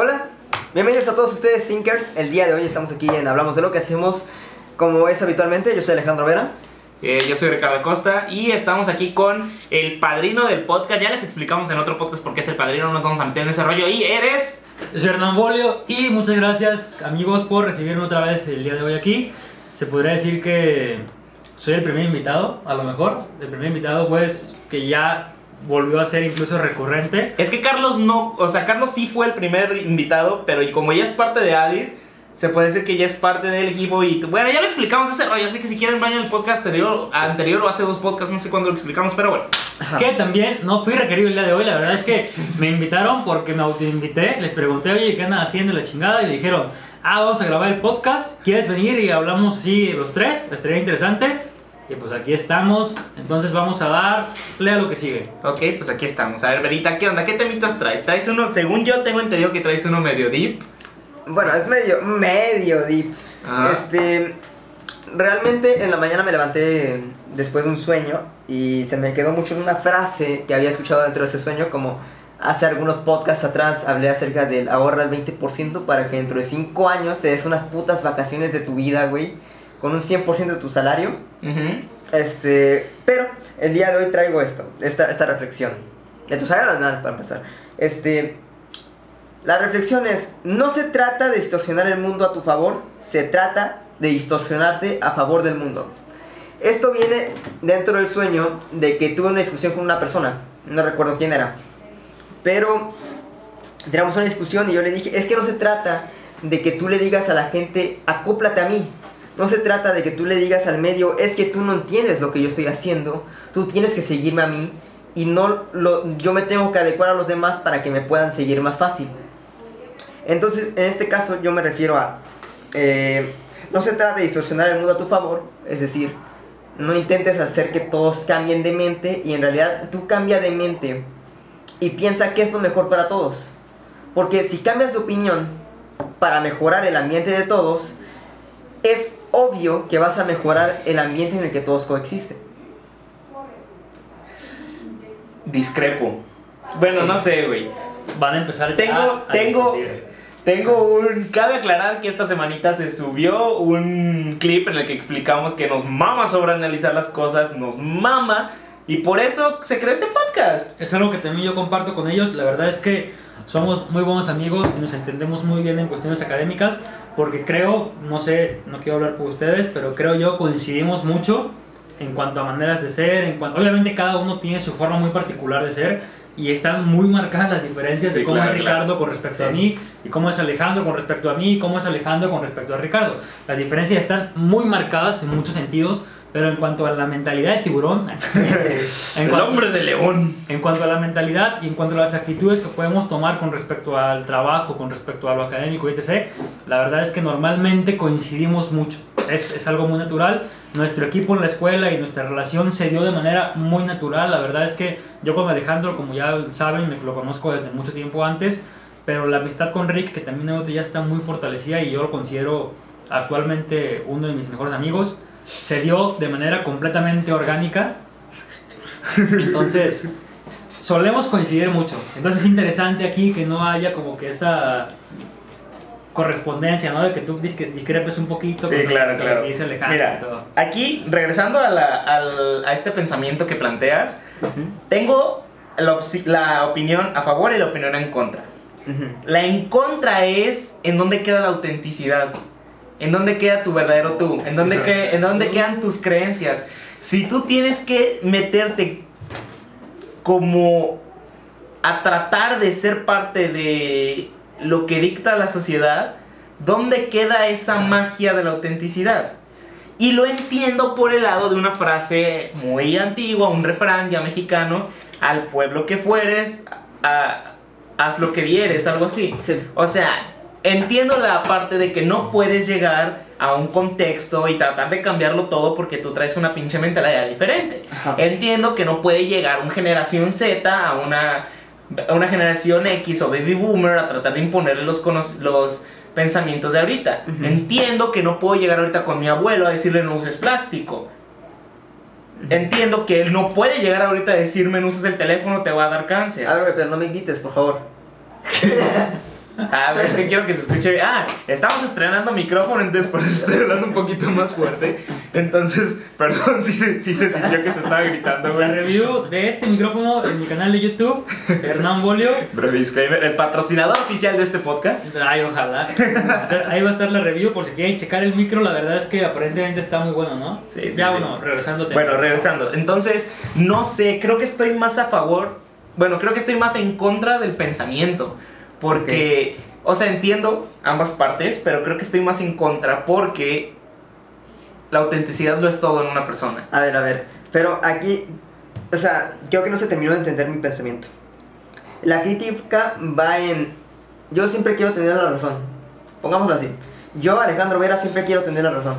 Hola, bienvenidos a todos ustedes Thinkers. El día de hoy estamos aquí en Hablamos de lo que hacemos como es habitualmente. Yo soy Alejandro Vera. Eh, yo soy Ricardo Costa y estamos aquí con el padrino del podcast. Ya les explicamos en otro podcast por qué es el padrino, no nos vamos a meter en ese rollo. Y eres. Yo soy Hernán Bolio y muchas gracias amigos por recibirme otra vez el día de hoy aquí. Se podría decir que soy el primer invitado, a lo mejor. El primer invitado pues que ya volvió a ser incluso recurrente. Es que Carlos no, o sea, Carlos sí fue el primer invitado, pero y como ya es parte de Adir, se puede decir que ya es parte del equipo y bueno, ya lo explicamos ese rollo, así que si quieren vayan al podcast anterior, anterior o hace dos podcasts, no sé cuándo lo explicamos, pero bueno. Que también no fui requerido el día de hoy, la verdad es que me invitaron porque me autoinvité, les pregunté, oye, ¿qué andan haciendo la chingada? Y me dijeron, ah, vamos a grabar el podcast, ¿quieres venir? Y hablamos así los tres, estaría interesante. Y pues aquí estamos, entonces vamos a dar play a lo que sigue. Ok, pues aquí estamos. A ver, Verita, ¿qué onda? ¿Qué temitas traes? ¿Traes uno, según yo tengo entendido que traes uno medio deep? Bueno, es medio, medio deep. Este, realmente en la mañana me levanté después de un sueño y se me quedó mucho una frase que había escuchado dentro de ese sueño, como hace algunos podcasts atrás hablé acerca del ahorra el 20% para que dentro de 5 años te des unas putas vacaciones de tu vida, güey, con un 100% de tu salario. Este, pero el día de hoy traigo esto, esta, esta reflexión. De tu salario nada, para empezar. Este, la reflexión es, no se trata de distorsionar el mundo a tu favor, se trata de distorsionarte a favor del mundo. Esto viene dentro del sueño de que tuve una discusión con una persona, no recuerdo quién era, pero teníamos una discusión y yo le dije, es que no se trata de que tú le digas a la gente, acóplate a mí. No se trata de que tú le digas al medio, es que tú no entiendes lo que yo estoy haciendo, tú tienes que seguirme a mí y no lo, yo me tengo que adecuar a los demás para que me puedan seguir más fácil. Entonces, en este caso yo me refiero a, eh, no se trata de distorsionar el mundo a tu favor, es decir, no intentes hacer que todos cambien de mente y en realidad tú cambia de mente y piensa qué es lo mejor para todos. Porque si cambias de opinión para mejorar el ambiente de todos, es obvio que vas a mejorar el ambiente en el que todos coexisten. Discrepo. Bueno, no sé, güey. Van a empezar Tengo, a tengo, discutir. tengo un. Cabe aclarar que esta semanita se subió un clip en el que explicamos que nos mama sobreanalizar las cosas, nos mama. Y por eso se creó este podcast. Es algo que también yo comparto con ellos. La verdad es que somos muy buenos amigos y nos entendemos muy bien en cuestiones académicas. Porque creo, no sé, no quiero hablar por ustedes, pero creo yo coincidimos mucho en cuanto a maneras de ser. En cuanto, obviamente cada uno tiene su forma muy particular de ser y están muy marcadas las diferencias Sí, de cómo claro, es Ricardo claro. con respecto a Sí. mí y cómo es Alejandro con respecto a mí y cómo es Alejandro con respecto a Ricardo. Las diferencias están muy marcadas en muchos sentidos, pero en cuanto a la mentalidad de tiburón, en El hombre de león. en cuanto a la mentalidad y en cuanto a las actitudes que podemos tomar con respecto al trabajo, con respecto a lo académico, etc., la verdad es que normalmente coincidimos mucho. Es, es algo muy natural. Nuestro equipo en la escuela y nuestra relación se dio de manera muy natural. La verdad es que yo con Alejandro, como ya saben, me lo conozco desde mucho tiempo antes, pero la amistad con Rick, que también ya está muy fortalecida y yo lo considero actualmente uno de mis mejores amigos, se dio de manera completamente orgánica. Entonces, solemos coincidir mucho. Entonces es interesante aquí que no haya como que esa correspondencia, ¿no? De que tú discrepes un poquito Sí, con claro, lo claro. que dice Alejandro Mira, y todo. aquí, regresando a, la- al- a este pensamiento que planteas, tengo la, opinión a favor y la opinión en contra. La en contra es en dónde queda la autenticidad. En dónde queda tu verdadero tú. En dónde, que- en dónde quedan tus creencias. Si tú tienes que meterte como a tratar de ser parte de lo que dicta la sociedad, ¿dónde queda esa magia de la autenticidad? Y lo entiendo por el lado de una frase muy antigua, un refrán ya mexicano, al pueblo que fueres, a- haz lo que vieres, algo así. Sí. O sea, entiendo la parte de que no puedes llegar a un contexto y tratar de cambiarlo todo porque tú traes una pinche mentalidad diferente. Ajá. Entiendo que no puede llegar una generación Z a una, a una generación X o baby boomer a tratar de imponerle los, los pensamientos de ahorita. Entiendo que no puedo llegar ahorita con mi abuelo a decirle no uses plástico. Entiendo que él no puede llegar ahorita a decirme no uses el teléfono, te va a dar cáncer. A ver, pero no me grites, por favor. Ah, es que quiero que se escuche bien. Ah, estamos estrenando micrófono, entonces por eso estoy hablando un poquito más fuerte. Entonces, perdón si, se- si se sintió que te estaba gritando, La güey. review de este micrófono en mi canal de YouTube, Hernán Bolio. Breve disclaimer, el patrocinador oficial de este podcast. Ay, ojalá. Entonces, ahí va a estar la review por si quieren checar el micro. La verdad es que aparentemente está muy bueno, ¿no? Sí, sí, Ya, bueno, tema. Bueno, regresando. Entonces, no sé, creo que estoy más a favor. Bueno, creo que estoy más en contra del pensamiento. Porque, o sea, entiendo ambas partes, pero creo que estoy más en contra porque la autenticidad lo es todo en una persona. A ver, a ver. Pero aquí, o sea, creo que no se terminó de entender mi pensamiento. La crítica va en. Yo siempre quiero tener la razón. Pongámoslo así. Yo, Alejandro Vera, siempre quiero tener la razón.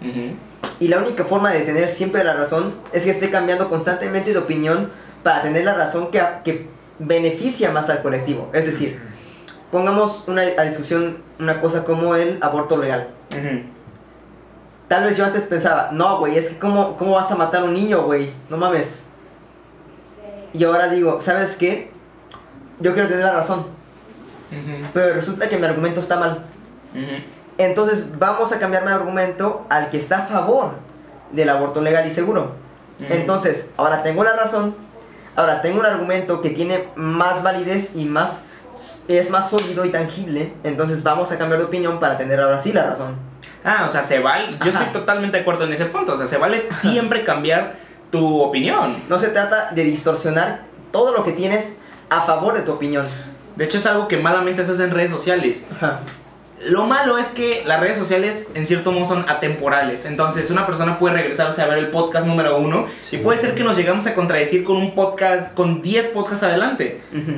Ujú. Y la única forma de tener siempre la razón es que esté cambiando constantemente de opinión para tener la razón que, que beneficia más al colectivo. Es decir, pongamos una, a discusión una cosa como el aborto legal. Ujú. Tal vez yo antes pensaba, no, güey, es que cómo, cómo vas a matar a un niño, güey, no mames. Y ahora digo, ¿sabes qué? Yo quiero tener la razón, Ujú. pero resulta que mi argumento está mal. Entonces vamos a cambiar mi argumento al que está a favor del aborto legal y seguro. Entonces, ahora tengo la razón, ahora tengo un argumento que tiene más validez y más es más sólido y tangible, entonces vamos a cambiar de opinión para tener ahora sí la razón. Ah, o sea, se vale. Yo Ajá. estoy totalmente de acuerdo en ese punto. O sea, se vale siempre cambiar tu opinión. No se trata de distorsionar todo lo que tienes a favor de tu opinión. De hecho, es algo que malamente se hace en redes sociales. Ajá. Lo malo es que las redes sociales en cierto modo son atemporales. Entonces una persona puede regresarse a ver el podcast número uno Sí. y puede ser que nos llegamos a contradecir con un podcast, con 10 podcasts adelante. Ujú.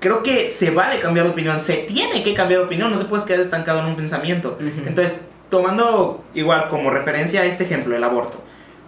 Creo que se vale cambiar de opinión, se tiene que cambiar de opinión, no te puedes quedar estancado en un pensamiento. Entonces, tomando igual como referencia a este ejemplo, el aborto.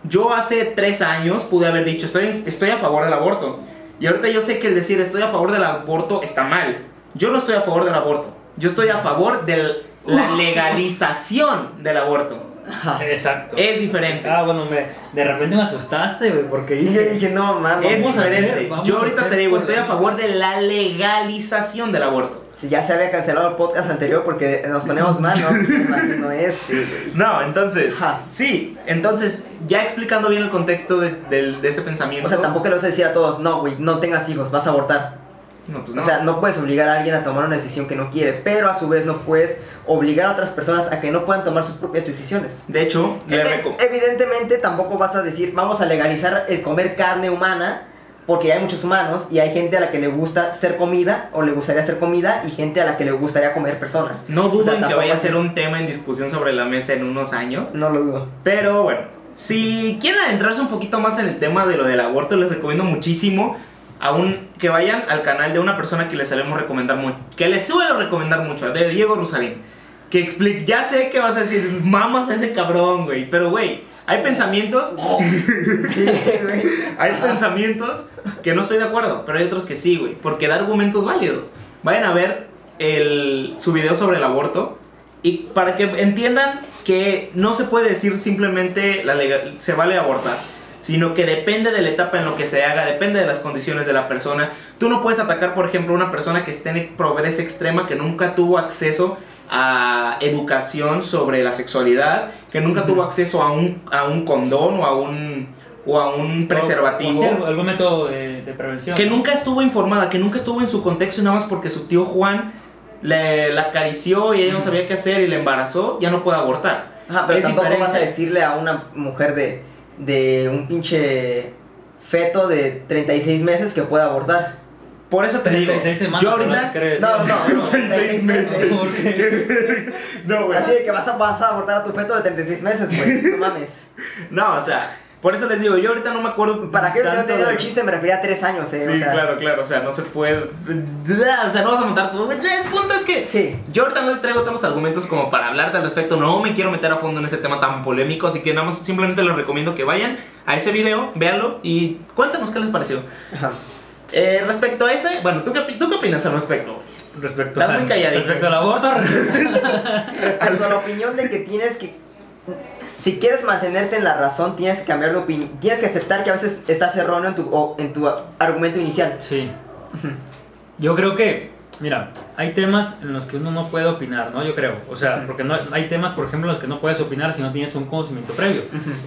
Yo hace tres años pude haber dicho, estoy, estoy a favor del aborto. Y ahorita yo sé que el decir estoy a favor del aborto está mal. Yo no estoy a favor del aborto. Yo estoy a favor de la legalización del aborto. Ajá. Exacto. Es diferente. Ah, bueno, me, de repente me asustaste, güey, porque Y yo dije. dije, no mames. Es Vamos a hacer- diferente. vamos Yo ahorita hacer te digo, estoy a favor de la legalización del aborto. Si ya se había cancelado el podcast anterior porque nos ponemos mal, no, Pues, imagino este. güey. No, entonces, Ajá. sí, entonces, ya explicando bien el contexto de, del- de ese pensamiento. O sea, tampoco le vas a decir a todos, no, güey, no tengas hijos, vas a abortar. No, pues no. O sea, no puedes obligar a alguien a tomar una decisión que no quiere, pero a su vez no puedes obligar a otras personas a que no puedan tomar sus propias decisiones. de hecho, Evidentemente tampoco vas a decir, vamos a legalizar el comer carne humana, porque hay muchos humanos y hay gente a la que le gusta ser comida o le gustaría ser comida y gente a la que le gustaría comer personas. No O dudo sea, que vaya a ser un tema en discusión sobre la mesa en unos años. No lo dudo. Pero bueno, si quieren adentrarse un poquito más en el tema de lo del aborto, les recomiendo muchísimo aún que vayan al canal de una persona que les solemos recomendar mucho, que les suelo recomendar mucho, de Diego Rosarín. Que explique, ya sé que vas a decir, mamas a ese cabrón, güey, pero güey, hay pensamientos, Sí, güey. hay pensamientos que no estoy de acuerdo, pero hay otros que sí, güey, porque da argumentos válidos. Vayan a ver el, su video sobre el aborto y para que entiendan que no se puede decir simplemente la legal, se vale abortar, sino que depende de la etapa en lo que se haga, depende de las condiciones de la persona. Tú no puedes atacar, por ejemplo, a una persona que esté en pobreza extrema, que nunca tuvo acceso a educación sobre la sexualidad, que nunca tuvo acceso a un, a un condón o a un, o a un preservativo. O sea, algún método de, de prevención. Que nunca estuvo informada, que nunca estuvo en su contexto y nada más porque su tío Juan le, la acarició y ella no sabía qué hacer y le embarazó, ya no puede abortar. Ajá, pero Es tampoco diferente. vas a decirle a una mujer de, de un pinche feto de 36 meses que pueda abortar. Por eso te digo, 36 semanas. yo ahorita... ¿Crees? No, no, no, 36 meses. ¿Por qué? no, güey. Así de que vas a, vas a abortar a tu feto de 36 meses, güey. No mames. No, o sea, por eso les digo, yo ahorita no me acuerdo... Para aquellos que no entendieron de- el chiste, me refería a 3 años, eh. Sí, o sea, claro, claro, o sea, no se puede... O sea, no vas a matar tu... El punto es que... Sí. Yo ahorita no te traigo todos los argumentos como para hablarte al respecto. No me quiero meter a fondo en ese tema tan polémico. Así que nada más simplemente les recomiendo que vayan a ese video, véanlo y cuéntanos qué les pareció. Ajá. Eh, respecto a ese, bueno, ¿tú qué, ¿tú qué opinas al respecto? Respecto, Estás muy calladito. respecto al aborto, Respecto a la opinión de que tienes que. Si quieres mantenerte en la razón, tienes que cambiar de opinión. Tienes que aceptar que a veces estás erróneo en tu, o- en tu argumento inicial. Sí. Yo creo que, mira, hay temas en los que uno no puede opinar, ¿no? Yo creo. O sea, porque no, hay temas, por ejemplo, en los que no puedes opinar si no tienes un conocimiento previo.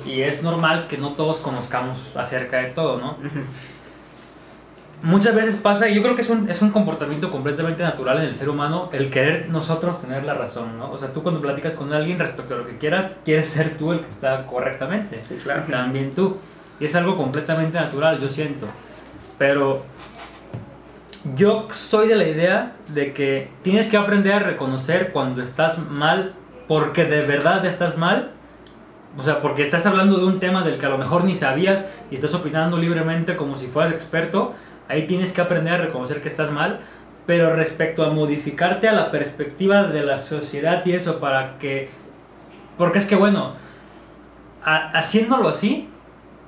Y es normal que no todos conozcamos acerca de todo, ¿no? Muchas veces pasa, y yo creo que es un, es un comportamiento completamente natural en el ser humano, el querer nosotros tener la razón, ¿no? O sea, tú cuando platicas con alguien respecto a lo que quieras, quieres ser tú el que está correctamente. Sí, claro. También tú. Y es algo completamente natural, yo siento. Pero yo soy de la idea de que tienes que aprender a reconocer cuando estás mal, porque de verdad estás mal. O sea, porque estás hablando de un tema del que a lo mejor ni sabías y estás opinando libremente como si fueras experto. Ahí tienes que aprender a reconocer que estás mal. Pero respecto a modificarte a la perspectiva de la sociedad y eso para que... Porque es que bueno, haciéndolo así,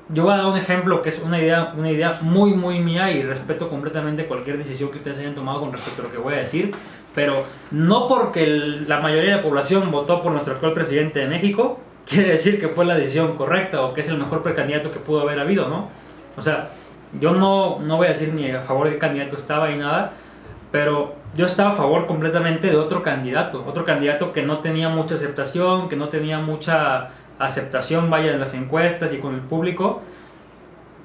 yo voy a dar un ejemplo que es una idea, una idea muy, muy mía y respeto completamente cualquier decisión que ustedes hayan tomado con respecto a lo que voy a decir, pero no porque la mayoría de la población votó por nuestro actual presidente de México, quiere decir que fue la decisión correcta o que es el mejor precandidato que pudo haber habido, ¿no? O sea, yo no, no voy a decir ni a favor de qué candidato estaba ni nada, pero yo estaba a favor completamente de otro candidato, otro candidato que no tenía mucha aceptación, que no tenía mucha aceptación, vaya, en las encuestas y con el público.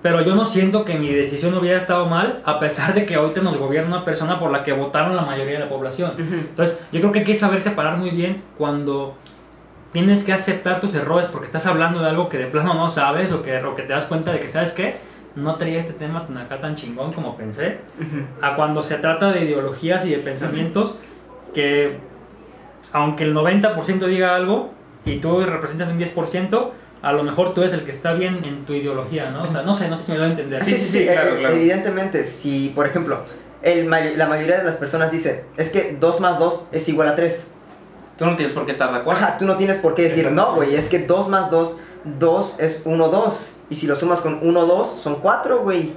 Pero yo no siento que mi decisión hubiera estado mal, a pesar de que ahorita nos gobierna una persona por la que votaron la mayoría de la población. Entonces, yo creo que hay que saber separar muy bien cuando tienes que aceptar tus errores porque estás hablando de algo que de plano no sabes o que, o que te das cuenta de que, ¿sabes qué? No traía este tema tan acá tan chingón como pensé. A cuando se trata de ideologías y de pensamientos que, aunque el 90% diga algo y tú representas un 10%, a lo mejor tú eres el que está bien en tu ideología, ¿no? O sea, no sé, no sé si me lo voy a entender. Sí, sí, sí, claro, eh, claro. Evidentemente, si, por ejemplo, el may- la mayoría de las personas dice, es que 2 más 2 es igual a 3. Tú no tienes por qué estar de acuerdo. Ajá, tú no tienes por qué decir, no, güey, es que 2 más 2, 2 es 1, 2. Y si lo sumas con 1, 2, son 4, güey.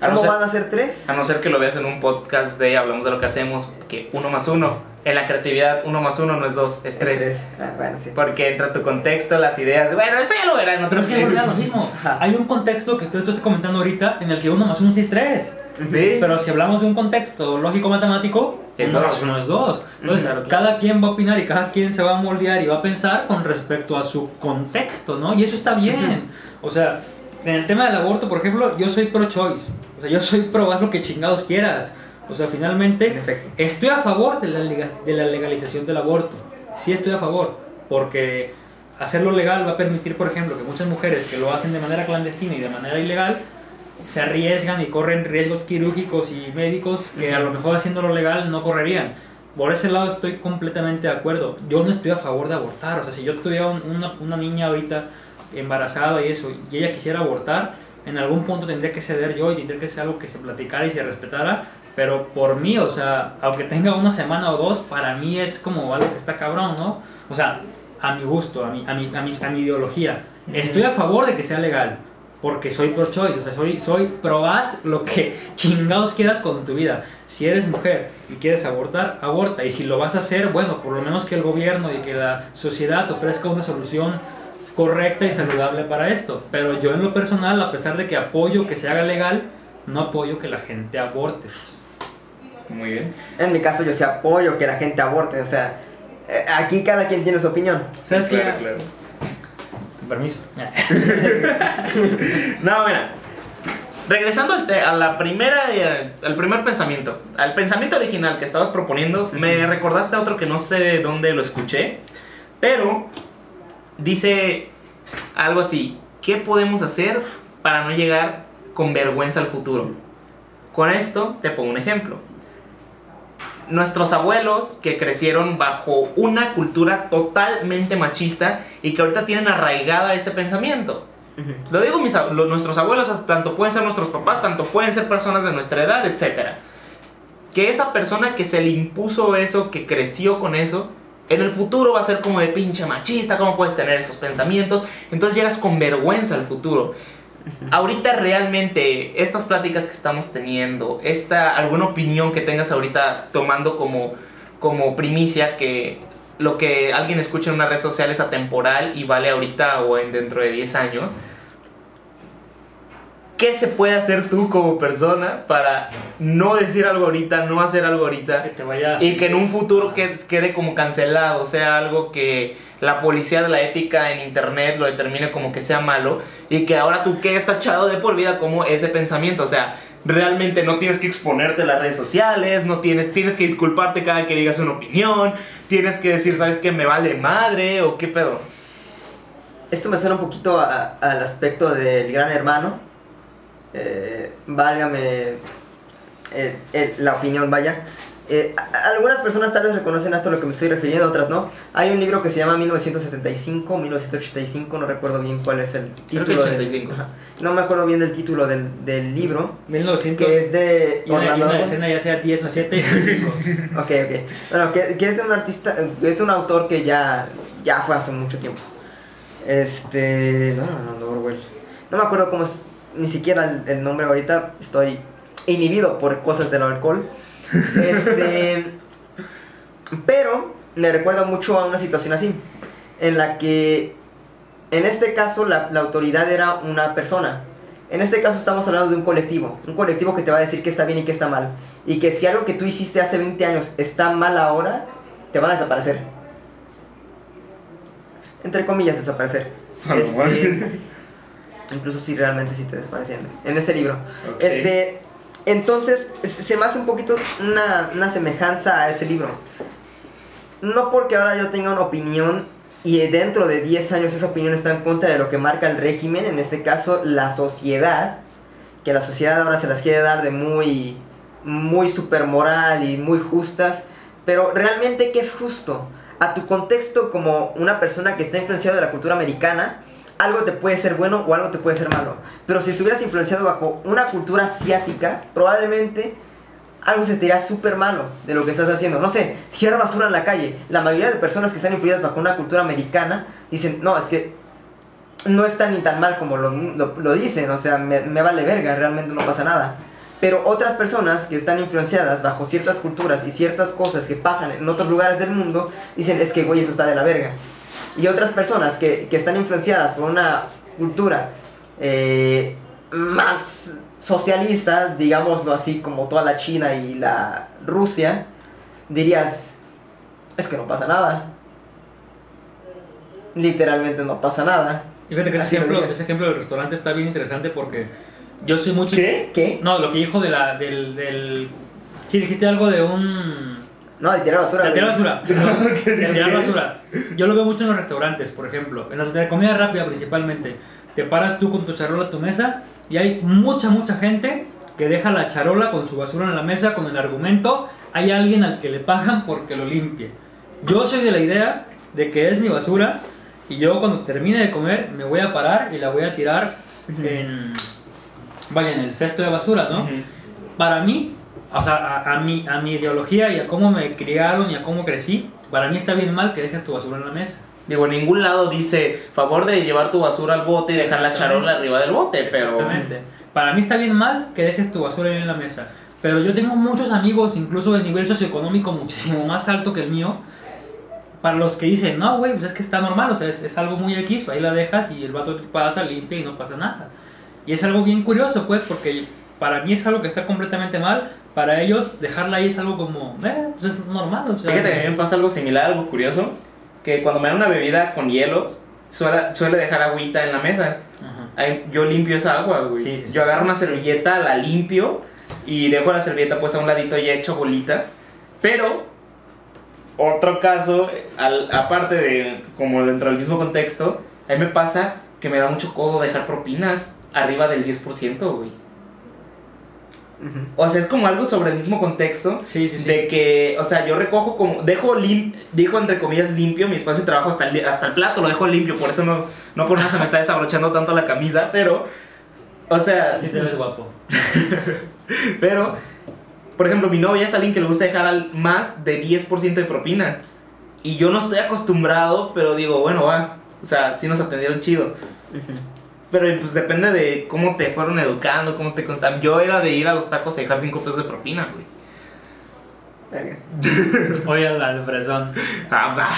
A no ¿Cómo ser- van a ser 3? A no ser que lo veas en un podcast de hablamos de lo que hacemos, que uno más uno. En la creatividad, uno más uno no es dos, es tres. Ah, bueno, sí. Porque entra tu contexto, las ideas. Bueno, eso ya lo verán. Pero es que volvemos a lo mismo. Ajá. Hay un contexto que tú estás comentando ahorita en el que uno más uno sí es tres. Sí. Pero si hablamos de un contexto lógico-matemático, Es dos. uno es dos. Entonces, Claro, cada quien va a opinar y cada quien se va a moldear y va a pensar con respecto a su contexto, ¿no? Y eso está bien. O sea, en el tema del aborto, por ejemplo, yo soy pro-choice. O sea, yo soy pro, haz lo que chingados quieras. O sea, En finalmente, estoy a favor de la, lega- de la legalización del aborto. Sí estoy a favor, porque hacerlo legal va a permitir, por ejemplo, que muchas mujeres que lo hacen de manera clandestina y de manera ilegal se arriesgan y corren riesgos quirúrgicos y médicos que a lo mejor haciéndolo legal no correrían. Por ese lado estoy completamente de acuerdo. Yo no estoy a favor de abortar. O sea, si yo tuviera un- una, una niña ahorita embarazada y eso, y ella quisiera abortar, en algún punto tendría que ceder yo y tendría que ser algo que se platicara y se respetara. Pero por mí, o sea, aunque tenga una semana o dos, para mí es como algo que está cabrón, ¿no? O sea, a mi gusto, a mi, a mi, a mi, a mi ideología. Estoy a favor de que sea legal, porque soy pro-choice, o sea, soy, soy pro-haz lo que chingados quieras con tu vida. Si eres mujer y quieres abortar, aborta. Y si lo vas a hacer, bueno, por lo menos que el gobierno y que la sociedad te ofrezca una solución correcta y saludable para esto. Pero yo en lo personal, a pesar de que apoyo que se haga legal, no apoyo que la gente aborte. Muy bien. En mi caso, yo sí apoyo que la gente aborte. O sea, eh, aquí cada quien tiene su opinión. ¿Sabes qué? Claro, claro. Permiso. No, mira. Regresando al, te- a la primera, eh, al primer pensamiento, al pensamiento original que estabas proponiendo, me recordaste a otro que no sé de dónde lo escuché, pero dice algo así, ¿qué podemos hacer para no llegar con vergüenza al futuro? Con esto te pongo un ejemplo. Nuestros abuelos que crecieron bajo una cultura totalmente machista y que ahorita tienen arraigada ese pensamiento. Lo digo, mis, lo- nuestros abuelos, tanto pueden ser nuestros papás, tanto pueden ser personas de nuestra edad, etc. Que esa persona que se le impuso eso, que creció con eso, en el futuro va a ser como de pinche machista, ¿cómo puedes tener esos pensamientos? Entonces llegas con vergüenza al futuro. Ahorita realmente, estas pláticas que estamos teniendo, esta, alguna opinión que tengas ahorita tomando como, como primicia que lo que alguien escucha en una red social es atemporal y vale ahorita o en dentro de 10 años. ¿Qué se puede hacer tú como persona para no decir algo ahorita, no hacer algo ahorita? Que te vayas. Y que en un futuro quede, quede como cancelado, sea algo que la policía de la ética en internet lo determine como que sea malo y que ahora tú quedes tachado de por vida como ese pensamiento, o sea, realmente no tienes que exponerte en las redes sociales, no tienes, tienes que disculparte cada que digas una opinión, tienes que decir, ¿sabes qué? Me vale madre o qué pedo. Esto me suena un poquito a- al aspecto del gran hermano. Eh, válgame eh, eh, la opinión, vaya. Eh, algunas personas tal vez reconocen esto a lo que me estoy refiriendo, otras no. Hay un libro que se llama 1975, 1985, no recuerdo bien cuál es el Creo título. que del- 85. ajá. no me acuerdo bien del título del, del libro, 1900. que es de... Y una, y Orlando una escena ya sea 10 o 7 y 5. Ok, ok. Bueno, que, que es de un artista, es de un autor que ya, ya fue hace mucho tiempo. Este. No, no, no, Orwell. No me acuerdo cómo es, ni siquiera el, el nombre ahorita. Estoy inhibido por cosas del alcohol. Este. pero me recuerda mucho a una situación así. En la que. En este caso, la, la autoridad era una persona. En este caso estamos hablando de un colectivo, un colectivo que te va a decir que está bien y que está mal. Y que si algo que tú hiciste hace 20 años está mal ahora, te van a desaparecer. Entre comillas, desaparecer. Ah, Este, incluso si realmente sí te desaparecían. En ese libro. Ok. Este, entonces, se se me hace un poquito una, una semejanza a ese libro. No porque ahora yo tenga una opinión y dentro de 10 años esa opinión está en contra de lo que marca el régimen, en este caso la sociedad, que la sociedad ahora se las quiere dar de muy, muy super moral y muy justas, pero realmente ¿qué es justo? A tu contexto como una persona que está influenciada de la cultura americana, algo te puede ser bueno o algo te puede ser malo. Pero si estuvieras influenciado bajo una cultura asiática, probablemente algo se te irá súper malo de lo que estás haciendo. No sé, tirar basura en la calle. La mayoría de personas que están influidas bajo una cultura americana dicen, no, es que no está ni tan mal como lo, lo- lo dicen. O sea, me, me vale verga, realmente no pasa nada. Pero otras personas que están influenciadas bajo ciertas culturas y ciertas cosas que pasan en otros lugares del mundo, dicen, es que, güey, eso está de la verga. Y otras personas que, que están influenciadas por una cultura eh, más socialista, digámoslo así, como toda la China y la Rusia, dirías, es que no pasa nada. Literalmente no pasa nada. Y fíjate que ese ejemplo, ese ejemplo del restaurante está bien interesante porque yo soy mucho. ¿Qué? ¿Qué? No, lo que dijo de la, del, del. Sí, dijiste algo de un. No, de tirar basura. De tirar basura. De tirar basura. Yo lo veo mucho en los restaurantes, por ejemplo. En los de comida rápida principalmente. Te paras tú con tu charola a tu mesa y hay mucha, mucha gente que deja la charola con su basura en la mesa con el argumento hay alguien al que le pagan porque lo limpie. Yo soy de la idea de que es mi basura y yo cuando termine de comer me voy a parar y la voy a tirar en... Vaya, en el cesto de basura, ¿no? Para mí, o sea, a, a mi, a mi ideología y a cómo me criaron y a cómo crecí, para mí está bien mal que dejes tu basura en la mesa. Digo, en ningún lado dice favor de llevar tu basura al bote y dejar la charola arriba del bote, pero. Exactamente. Para mí está bien mal que dejes tu basura en la mesa. Pero yo tengo muchos amigos, incluso de nivel socioeconómico muchísimo más alto que el mío, para los que dicen, no, güey, pues es que está normal, o sea, es, es algo muy X, ahí la dejas y el vato pasa, limpia y no pasa nada. Y es algo bien curioso, pues, porque para mí es algo que está completamente mal, para ellos dejarla ahí es algo como, eh, pues es normal, o sea. Fíjate que a mí me pasa algo similar, algo curioso. Que cuando me dan una bebida con hielos, suele, suele dejar agüita en la mesa. Ahí yo limpio esa agua, güey. Sí, sí, sí, yo agarro una servilleta, la limpio y dejo la servilleta pues a un ladito ya hecho bolita. Pero, otro caso, al- aparte de como dentro del mismo contexto, a mí me pasa que me da mucho codo dejar propinas arriba del 10%, güey. O sea, es como algo sobre el mismo contexto. Sí, sí, sí. De que, o sea, yo recojo como, dejo lim, dijo entre comillas limpio mi espacio de trabajo hasta el, hasta el plato, lo dejo limpio, por eso no, no por nada se me está desabrochando tanto la camisa, pero, o sea, Sí te ves guapo. pero, por ejemplo, mi novia es alguien que le gusta dejar al más de 10% de propina. Y yo no estoy acostumbrado, pero digo, bueno, va, o sea, sí nos atendieron chido. Ujú. Pero pues depende de cómo te fueron educando, cómo te constan. Yo era de ir a los tacos a dejar 5 pesos de propina, güey. Verga. Oye, al, fresón. Ah.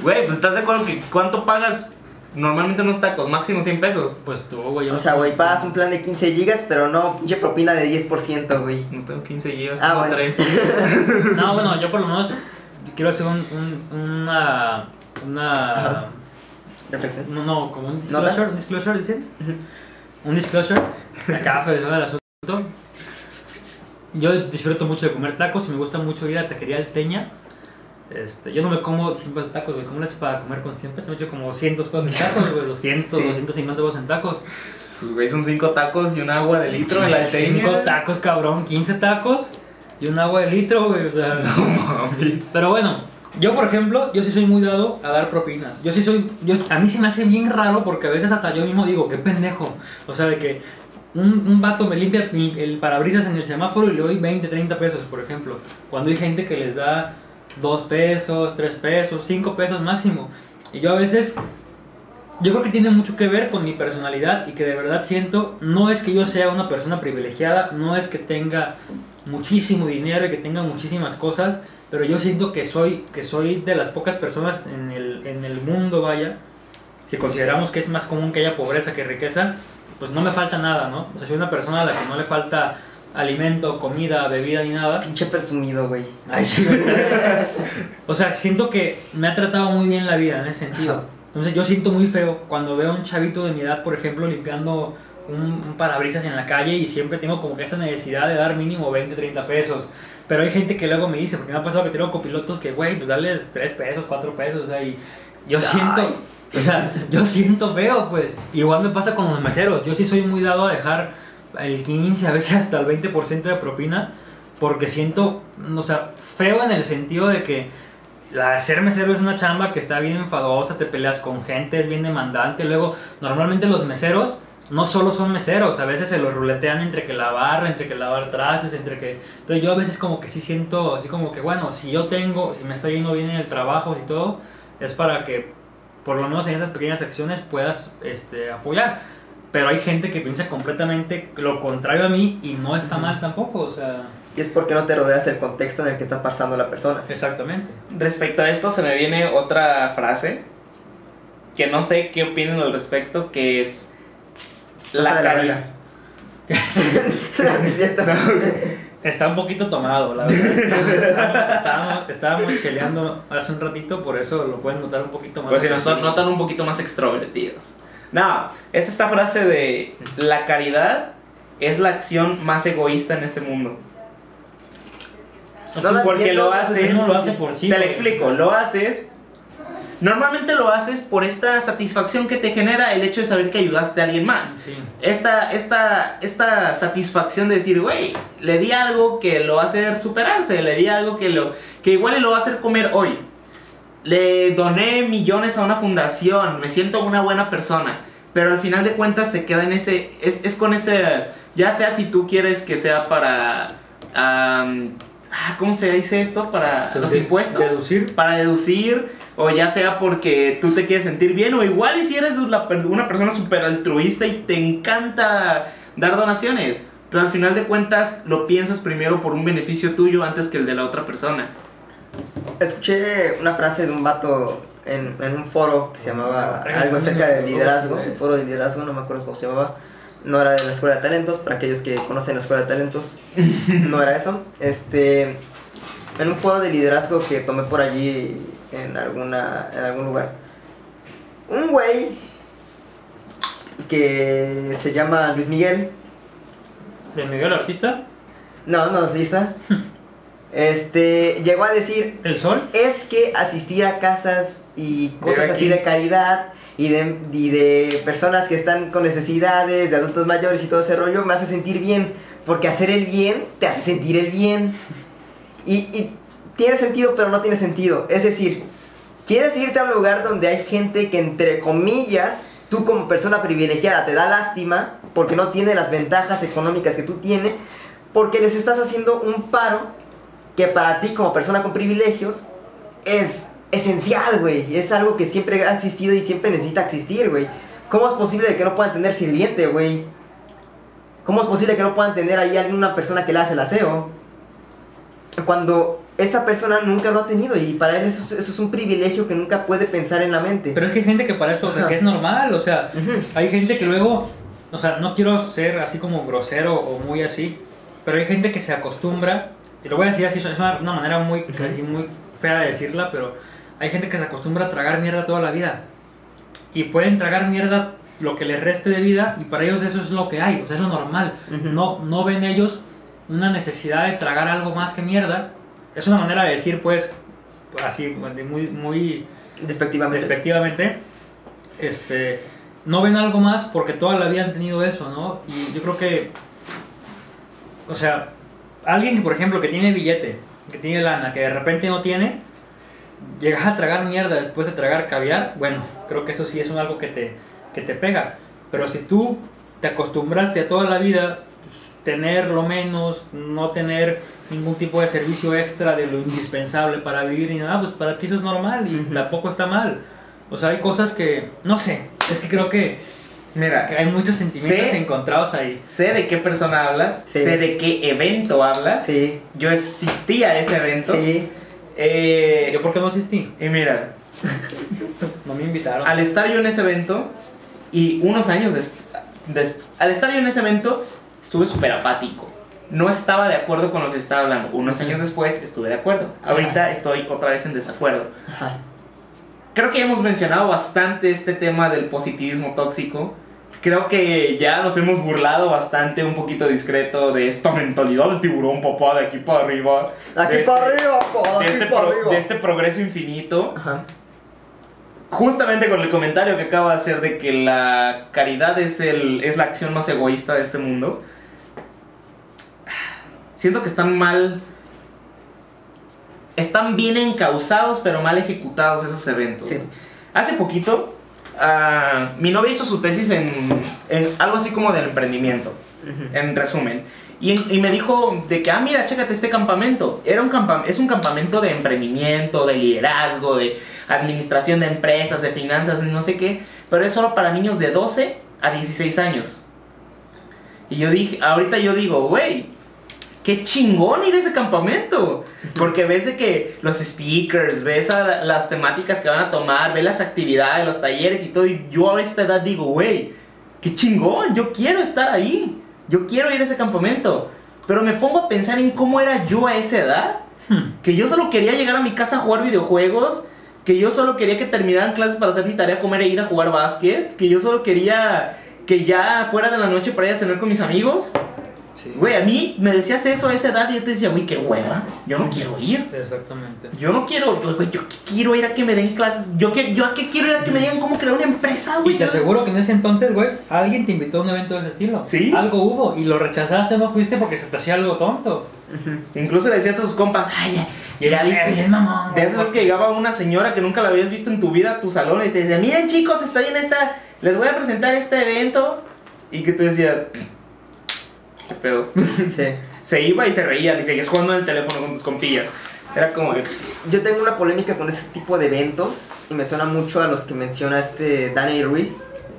Güey, pues estás de acuerdo que cuánto pagas Normalmente unos tacos, máximo 100 pesos. Pues tú, güey. O sea, güey, pagas un plan de 15 gigas, pero no pinche propina de 10%, güey. No tengo 15 gigas, Ah, tengo bueno. 3. No, bueno, yo por lo menos quiero hacer un, un- una. Una. Ajá. Reflexión. No, no, como un disclosure, un disclosure, dicen. Un disclosure. Acá, felicidad del asunto. Yo disfruto mucho de comer tacos y me gusta mucho ir a taquería Alteña. Este, yo no me como 100 pesos en tacos, güey. ¿Cómo le haces para comer con 100 pesos? Me he hecho como 200 cosas en tacos, güey. 200, Sí. 250 pesos en tacos. Pues, güey, son 5 tacos y un agua de litro en la 5 teña. tacos, cabrón. 15 tacos y un agua de litro, güey. O sea. No mames. Pero bueno, yo por ejemplo, yo sí soy muy dado a dar propinas. Yo sí soy, yo, a mí se me hace bien raro porque a veces hasta yo mismo digo, qué pendejo. O sea, de que un, un vato me limpia el, el parabrisas en el semáforo y le doy 20, 30 pesos, por ejemplo. Cuando hay gente que les da 2 pesos, 3 pesos, 5 pesos máximo. Y yo a veces, yo creo que tiene mucho que ver con mi personalidad y que de verdad siento, no es que yo sea una persona privilegiada, no es que tenga muchísimo dinero y que tenga muchísimas cosas, pero yo siento que soy, que soy de las pocas personas en el, en el mundo, vaya, si consideramos que es más común que haya pobreza que riqueza, pues no me falta nada, ¿no? O sea, soy una persona a la que no le falta alimento, comida, bebida ni nada. Pinche presumido, güey. Ay, sí. o sea, siento que me ha tratado muy bien la vida en ese sentido. Entonces yo siento muy feo cuando veo a un chavito de mi edad, por ejemplo, limpiando un, un parabrisas en la calle y siempre tengo como que esa necesidad de dar mínimo 20, 30 pesos. Pero hay gente que luego me dice, porque me ha pasado que tengo copilotos que, güey, pues darles 3 pesos, 4 pesos, o sea, y yo Ay. siento, o sea, yo siento feo, pues. Igual me pasa con los meseros. Yo sí soy muy dado a dejar el 15, a veces hasta el 20% de propina, porque siento, o sea, feo en el sentido de que la ser mesero es una chamba que está bien enfadosa, te peleas con gente, es bien demandante. Luego, normalmente los meseros no solo son meseros, a veces se los ruletean entre que la barra, entre que lavar trastes, entre que... Entonces yo a veces como que sí siento, así como que, bueno, si yo tengo, si me está yendo bien en el trabajo y todo, es para que por lo menos en esas pequeñas acciones puedas este, apoyar. Pero hay gente que piensa completamente lo contrario a mí y no está mal tampoco, o sea... Y es porque no te rodeas del contexto en el que está pasando la persona. Exactamente. Respecto a esto se me viene otra frase que no sé qué opinan al respecto, que es la cierto. Está un poquito tomado, la verdad. Estábamos, estábamos cheleando hace un ratito, por eso lo pueden notar un poquito más. Pues si nos notan un poquito más extrovertidos. No, es esta frase de la caridad es la acción más egoísta en este mundo. No Porque entiendo, lo haces- lo hace por Te lo explico, lo haces. Normalmente lo haces por esta satisfacción que te genera el hecho de saber que ayudaste a alguien más. Sí. Esta, esta, esta satisfacción de decir, güey, le di algo que lo va a hacer superarse, le di algo que, lo, que igual lo va a hacer comer hoy. Le doné millones a una fundación, me siento una buena persona, pero al final de cuentas se queda en ese, es, es con ese, ya sea si tú quieres que sea para, ah, ¿cómo se dice esto? Para los impuestos Deducir. para deducir o ya sea porque tú te quieres sentir bien o igual y si eres una, per- una persona súper altruista y te encanta dar donaciones, pero al final de cuentas lo piensas primero por un beneficio tuyo antes que el de la otra persona. Escuché una frase de un vato en, en un foro que se llamaba algo acerca del liderazgo, un eh. foro de liderazgo, no me acuerdo cómo se llamaba. No era de la escuela de talentos, para aquellos que conocen la escuela de talentos, no era eso. Este, en un foro de liderazgo que tomé por allí en alguna en algún lugar. Un güey que se llama Luis Miguel, De Miguel Artista, no, no, lista. Este, llegó a decir, El Sol. es que asistir a casas y cosas así de caridad y de, y de personas que están con necesidades, de adultos mayores y todo ese rollo, me hace sentir bien. Porque hacer el bien te hace sentir el bien. Y, y tiene sentido, pero no tiene sentido. Es decir, quieres irte a un lugar donde hay gente que, entre comillas, tú como persona privilegiada te da lástima porque no tiene las ventajas económicas que tú tienes, porque les estás haciendo un paro que para ti como persona con privilegios es esencial, güey. Es algo que siempre ha existido y siempre necesita existir, güey. ¿Cómo es posible de que no puedan tener sirviente, güey? ¿Cómo es posible que no puedan tener ahí alguna persona que le hace el aseo? Cuando esa persona nunca lo ha tenido y para él eso, es- eso es un privilegio que nunca puede pensar en la mente. Pero es que hay gente que para eso, o sea, que es normal, o sea, hay gente que luego, o sea, no quiero ser así como grosero o muy así, pero hay gente que se acostumbra, y lo voy a decir así, es una, una manera muy, casi muy fea de decirla, pero hay gente que se acostumbra a tragar mierda toda la vida. Y pueden tragar mierda lo que les reste de vida y para ellos eso es lo que hay, o sea, es lo normal. No, no ven ellos una necesidad de tragar algo más que mierda. Es una manera de decir, pues, así, de muy, muy Despectivamente. respectivamente, este, no ven algo más porque toda la vida han tenido eso, ¿no? Y yo creo que, o sea, alguien, por ejemplo, que tiene billete, que tiene lana, que de repente no tiene, llegas a tragar mierda después de tragar caviar, bueno, creo que eso sí es un algo que te, que te pega. Pero si tú te acostumbraste a toda la vida pues, tener lo menos, no tener ningún tipo de servicio extra de lo indispensable para vivir ni nada, pues para ti eso es normal y tampoco está mal. O sea, hay cosas que, no sé, es que creo que, Mira, que hay muchos sentimientos encontrados ahí. sé de qué persona hablas, Sí. sé de qué evento hablas. Sí, Yo asistí a ese evento. sí. Eh, ¿Yo por qué no asistí? y mira, No me invitaron. al estar yo en ese evento y unos años después, al estar yo en ese evento, estuve súper apático. No estaba de acuerdo con lo que estaba hablando. Unos años después estuve de acuerdo. Ahorita estoy otra vez en desacuerdo. Ajá. Creo que hemos mencionado bastante este tema del positivismo tóxico. Creo que ya nos hemos burlado bastante, un poquito discreto, de esta mentalidad de tiburón, papá, de aquí para arriba. Aquí de para este- arriba, po, de aquí este, para arriba. de este progreso infinito. Ajá. Justamente con el comentario que acaba de hacer de que la caridad es, el, es la acción más egoísta de este mundo. Siento que están mal. Están bien encausados, pero mal ejecutados esos eventos. Sí. Hace poquito, ah, mi novia hizo su tesis en, en algo así como del emprendimiento, en resumen. Y, me dijo de que, ah, mira, chécate este campamento. Era un campa- es un campamento de emprendimiento, de liderazgo, de administración de empresas, de finanzas, no sé qué. Pero es solo para niños de 12 a 16 años. Y yo dije, ahorita yo digo, güey, qué chingón ir a ese campamento. Porque ves de que los speakers, ves a las temáticas que van a tomar, ves las actividades, los talleres y todo. Y yo a esta edad digo, güey, qué chingón, yo quiero estar ahí. Yo quiero ir a ese campamento. Pero me pongo a pensar en cómo era yo a esa edad. Que yo solo quería llegar a mi casa a jugar videojuegos. Que yo solo quería que terminaran clases para hacer mi tarea, comer e ir a jugar básquet. Que yo solo quería que ya fuera de la noche para ir a cenar con mis amigos. Sí. Güey, a mí me decías eso a esa edad y yo te decía, güey, qué hueva. Yo no quiero ir. Exactamente. Yo no quiero, güey, yo quiero ir a que me den clases. Yo, que, yo a qué quiero ir a que me digan cómo crear una empresa, güey. Y te Yo- aseguro que en ese entonces, güey, alguien te invitó a un evento de ese estilo. Sí. Algo hubo y lo rechazaste, no fuiste porque se te hacía algo tonto. Incluso le decía a tus compas, ay, ya, ya viste. Bien, mamón, De esas que llegaba una señora que nunca la habías visto en tu vida a tu salón y te decía, miren chicos, estoy en esta, les voy a presentar este evento. Y que tú decías, qué pedo. Sí. Se iba y se reía y seguías jugando en el teléfono con tus compillas. Era como, de, pues, Yo tengo una polémica con ese tipo de eventos y me suena mucho a los que menciona este Danny Rui,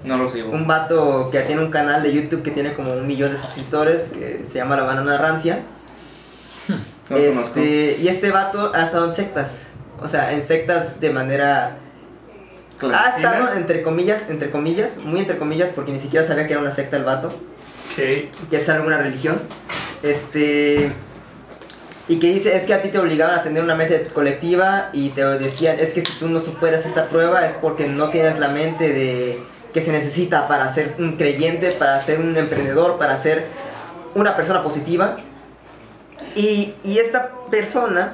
no lo sigo. un vato que tiene un canal de YouTube que tiene como un millón de suscriptores que se llama La Banana Rancia. No conozco. este, y este vato ha estado en sectas, o sea, en sectas de manera Ha Clandestina. estado entre comillas, entre comillas, muy entre comillas, porque ni siquiera sabía que era una secta el vato, Que es alguna religión. Este. Y que dice, es que a ti te obligaban a tener una mente colectiva y te decían, es que si tú no superas esta prueba es porque no tienes la mente de que se necesita para ser un creyente, para ser un emprendedor, para ser una persona positiva. Y, y esta persona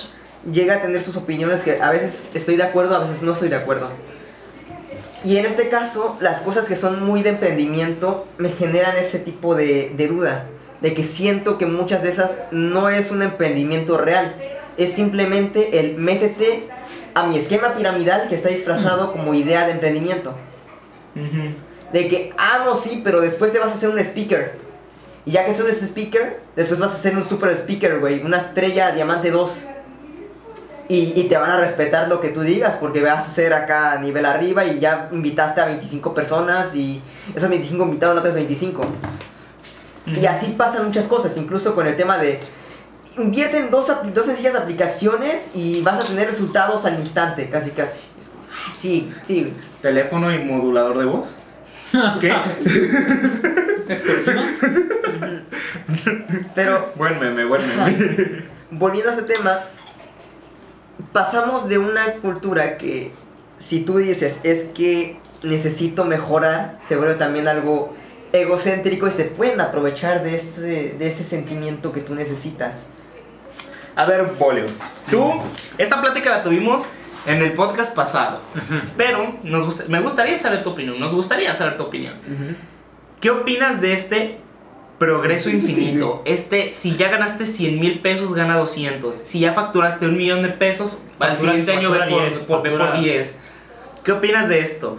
llega a tener sus opiniones que a veces estoy de acuerdo, a veces no estoy de acuerdo. Y en este caso, las cosas que son muy de emprendimiento me generan ese tipo de, de duda. De que siento que muchas de esas no es un emprendimiento real. Es simplemente el métete a mi esquema piramidal que está disfrazado como idea de emprendimiento. De que, ah, no, sí, pero después te vas a hacer un speaker. Y ya que seas speaker, después vas a ser un super speaker, güey. Una estrella diamante 2. Y, y te van a respetar lo que tú digas, porque vas a ser acá a nivel arriba y ya invitaste a 25 personas y esos 25 invitaron a otros 25. Y así pasan muchas cosas, incluso con el tema de... invierte en dos, dos sencillas aplicaciones y vas a tener resultados al instante, casi casi. "Ah, sí, sí, güey". ¿Teléfono y modulador de voz? ¿Qué? Extorsión. Pero buen meme, buen meme. volviendo a este tema, pasamos de una cultura que si tú dices es que necesito mejorar, se vuelve también algo egocéntrico y se pueden aprovechar de ese, de ese sentimiento que tú necesitas. A ver, Bolio, tú, esta plática la tuvimos en el podcast pasado, pero nos gusta- me gustaría saber tu opinión, nos gustaría saber tu opinión. ¿Qué opinas de este progreso infinito? Este, si ya ganaste 100 mil pesos, gana 200. Si ya facturaste un millón de pesos, Facturas- siguiente año ve por, 10, por- por factura- 10. ¿Qué opinas de esto?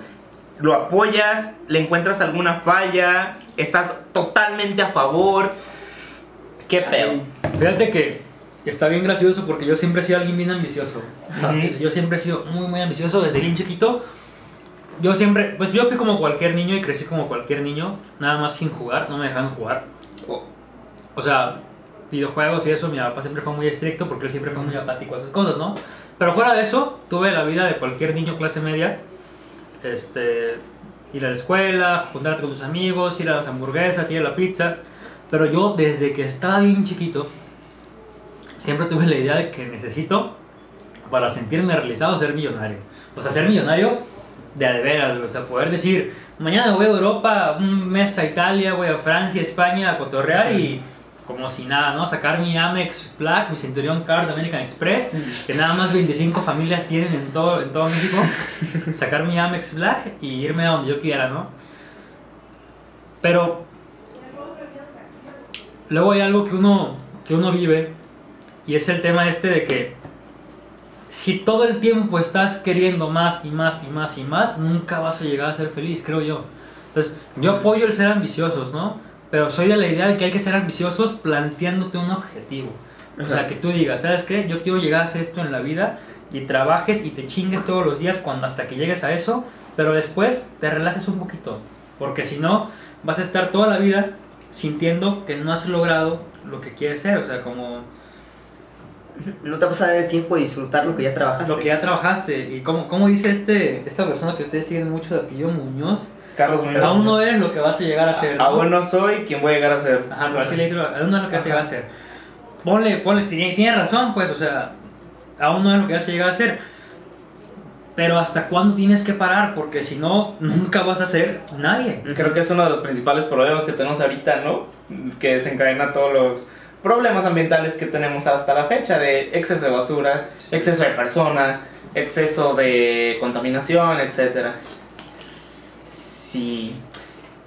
¿Lo apoyas? ¿Le encuentras alguna falla? ¿Estás totalmente a favor? ¿Qué pedo? Fíjate que está bien gracioso porque yo siempre he sido alguien bien ambicioso. Ujú. Yo siempre he sido muy, muy ambicioso desde bien chiquito. Yo siempre, pues yo fui como cualquier niño y crecí como cualquier niño, nada más sin jugar, no me dejaban jugar. Oh, O sea, videojuegos y eso, mi papá siempre fue muy estricto porque él siempre fue muy apático a esas cosas, ¿no? Pero fuera de eso, tuve la vida de cualquier niño clase media. Este, ir a la escuela, juntarte con tus amigos, ir a las hamburguesas, ir a la pizza. Pero yo desde que estaba bien chiquito, siempre tuve la idea de que necesito, para sentirme realizado, ser millonario. O sea, ser millonario de a de veras, o sea, poder decir, mañana voy a Europa, un mes a Italia, voy a Francia, España a cotorrear y como si nada, ¿no? Sacar mi Amex Black, mi Centurión Card American Express, que nada más 25 familias tienen en todo, en todo México, sacar mi Amex Black y irme a donde yo quiera, ¿no? Pero luego hay algo que uno, que uno vive y es el tema este de que si todo el tiempo estás queriendo más y más y más y más, nunca vas a llegar a ser feliz, creo yo. Entonces, yo apoyo el ser ambiciosos, ¿no? Pero soy de la idea de que hay que ser ambiciosos planteándote un objetivo. O sea, que tú digas, ¿sabes qué? Yo quiero llegar a hacer esto en la vida y trabajes y te chingues todos los días cuando hasta que llegues a eso, pero después te relajes un poquito. Porque si no, vas a estar toda la vida sintiendo que no has logrado lo que quieres ser. O sea, como No te vas a dar el tiempo de disfrutar lo que ya trabajaste. lo que ya trabajaste. Y como, como dice este, esta persona que ustedes siguen mucho de apellido Muñoz, Carlos Muñoz. aún no eres lo que vas a llegar a ser. ¿no? Aún no soy quien voy a llegar a ser. Ajá, pero así le dice, aún no es lo que vas a llegar a ser. Ponle, ponle, tiene, tiene razón, pues, o sea, aún no es lo que vas a llegar a ser. Pero hasta cuándo tienes que parar, porque si no, nunca vas a ser nadie. Creo que es uno de los principales problemas que tenemos ahorita, ¿no? Que desencadena todos los problemas ambientales que tenemos hasta la fecha de exceso de basura, exceso de personas, exceso de contaminación, etc. Sí.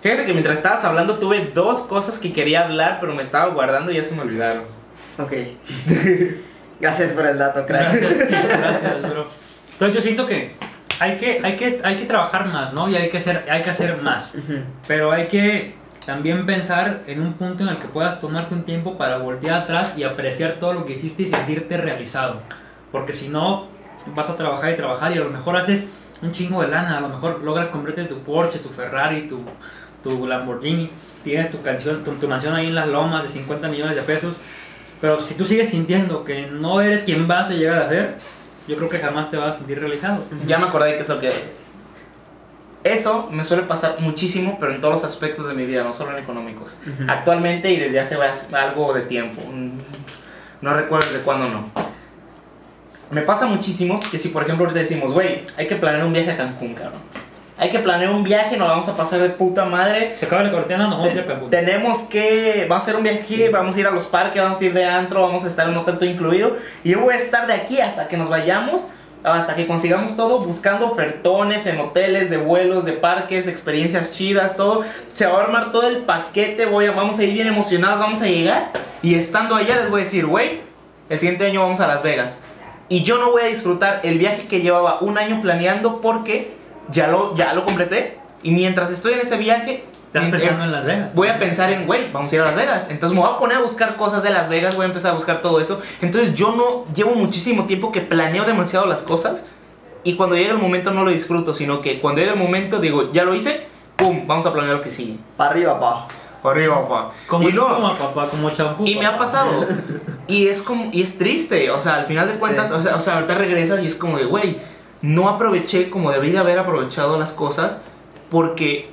Fíjate que mientras estabas hablando tuve dos cosas que quería hablar, pero me estaba guardando y ya se me olvidaron. Ok. Gracias por el dato, crack. Gracias, gracias, bro. Entonces yo siento que hay que, hay que, hay que trabajar más, ¿no? Y hay que hacer, hay que hacer más. Pero hay que también pensar en un punto en el que puedas tomarte un tiempo para voltear atrás y apreciar todo lo que hiciste y sentirte realizado. Porque si no, vas a trabajar y trabajar y a lo mejor haces un chingo de lana, a lo mejor logras comprarte tu Porsche, tu Ferrari, tu, tu Lamborghini, tienes tu, canción, tu, tu mansión ahí en las lomas de 50 millones de pesos. Pero si tú sigues sintiendo que no eres quien vas a llegar a ser, yo creo que jamás te vas a sentir realizado. Ya me acordé qué es lo que. Eso me suele pasar muchísimo, pero en todos los aspectos de mi vida, no solo en económicos. Ujú. Actualmente y desde hace algo de tiempo. Mm, No recuerdo desde cuándo no. Me pasa muchísimo que si por ejemplo ahorita decimos, güey, hay que planear un viaje a Cancún, cabrón. Hay que planear un viaje, nos vamos a pasar de puta madre. Se acaba la cuarentena, nos vamos a ir a Cancún. Tenemos que, vamos a hacer un viaje, vamos a ir a los parques, vamos a ir de antro, vamos a estar en un hotel todo incluido. Y yo voy a estar de aquí hasta que nos vayamos, hasta que consigamos todo, buscando ofertones en hoteles, de vuelos, de parques, experiencias chidas, todo. Se va a armar todo el paquete, voy a, vamos a ir bien emocionados, vamos a llegar. Y estando allá les voy a decir, güey, el siguiente año vamos a Las Vegas. Y yo no voy a disfrutar el viaje que llevaba un año planeando porque ya lo, ya lo completé. Y mientras estoy en ese viaje, Estás mient- pensando en Las Vegas. voy a pensar en, güey, vamos a ir a Las Vegas. Entonces me voy a poner a buscar cosas de Las Vegas, voy a empezar a buscar todo eso. Entonces yo no llevo muchísimo tiempo que planeo demasiado las cosas y cuando llega el momento no lo disfruto, sino que cuando llega el momento digo, ya lo hice, pum, vamos a planear lo que sigue. Para arriba, pa. para arriba, papá. Como y no, espuma, papá, como champú. y me ha papá. pasado. Y es como, y es triste, o sea, al final de cuentas, Sí. o, sea, o sea, ahorita regresas y es como de, güey, no aproveché como debí de haber aprovechado las cosas porque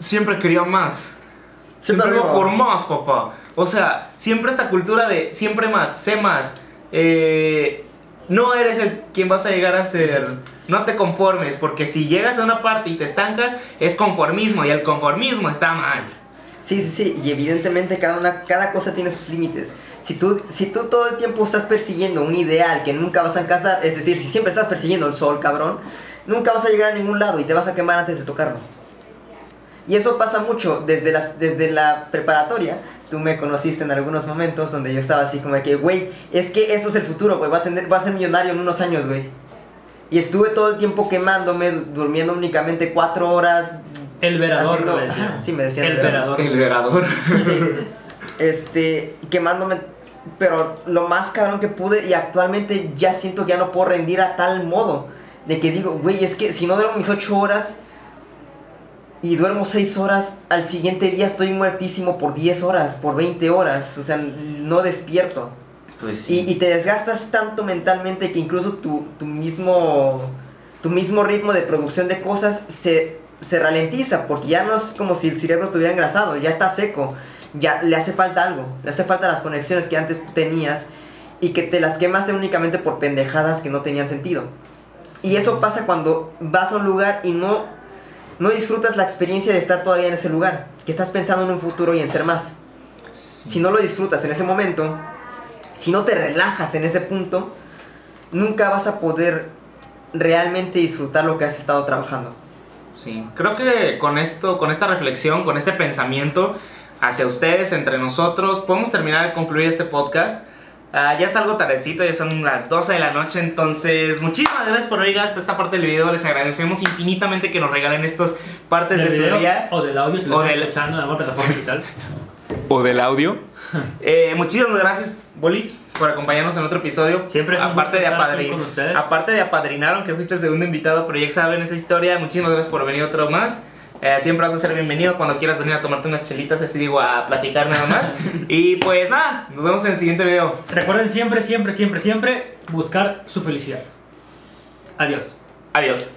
siempre quería más. Siempre Siempre iba por más, papá. O sea, siempre esta cultura de siempre más, sé más. eh, no eres el quien vas a llegar a ser. No te conformes, porque si llegas a una parte y te estancas, es conformismo y el conformismo está mal. Sí, sí, sí, y evidentemente cada, una, cada cosa tiene sus límites. Si tú, si tú todo el tiempo estás persiguiendo un ideal que nunca vas a alcanzar, es decir, si siempre estás persiguiendo el sol, cabrón, nunca vas a llegar a ningún lado y te vas a quemar antes de tocarlo. Y eso pasa mucho desde, las, desde la preparatoria. Tú me conociste en algunos momentos donde yo estaba así como de que, güey, es que esto es el futuro, güey, va a, tener, va a ser millonario en unos años, güey. Y estuve todo el tiempo quemándome, durmiendo únicamente cuatro horas. El verador, haciendo- me decía. Ajá, sí, me decían El el verador. El verador. Sí, este, quemándome, pero lo más cabrón que pude y actualmente ya siento que ya no puedo rendir a tal modo de que digo, güey, es que si no duermo mis 8 horas y duermo 6 horas, al siguiente día estoy muertísimo por 10 horas, por 20 horas, o sea, no despierto. Pues Y, y te desgastas tanto mentalmente que incluso tu, tu mismo tu mismo ritmo de producción de cosas se, se ralentiza porque ya no es como si el cerebro estuviera engrasado, ya está seco, ya le hace falta algo, le hace falta las conexiones que antes tenías y que te las quemaste únicamente por pendejadas que no tenían sentido. Y eso pasa cuando vas a un lugar y no, no disfrutas la experiencia de estar todavía en ese lugar, que estás pensando en un futuro y en ser más. Si no lo disfrutas en ese momento, si no te relajas en ese punto, nunca vas a poder realmente disfrutar lo que has estado trabajando. Sí, creo que con esto, con esta reflexión, con este pensamiento hacia ustedes, entre nosotros, podemos terminar de concluir este podcast. Ah, ya es algo tardecito, ya son las 12 de la noche, entonces muchísimas gracias por oír hasta esta parte del video. Les agradecemos infinitamente que nos regalen estas partes Del de su video día o del audio, si O del- escuchando en alguna plataforma digital. o del audio. Eh, muchísimas gracias, Bolis, por acompañarnos en otro episodio. Siempre es un aparte gusto de, apadrin- con ustedes. aparte de apadrinar, aunque fuiste el segundo invitado, pero ya saben esa historia. Muchísimas gracias por venir otro más. Eh, siempre vas a ser bienvenido cuando quieras venir a tomarte unas chelitas, así digo, a platicar nada más. y pues nada, nos vemos en el siguiente video. Recuerden siempre, siempre, siempre, siempre buscar su felicidad. Adiós. Adiós.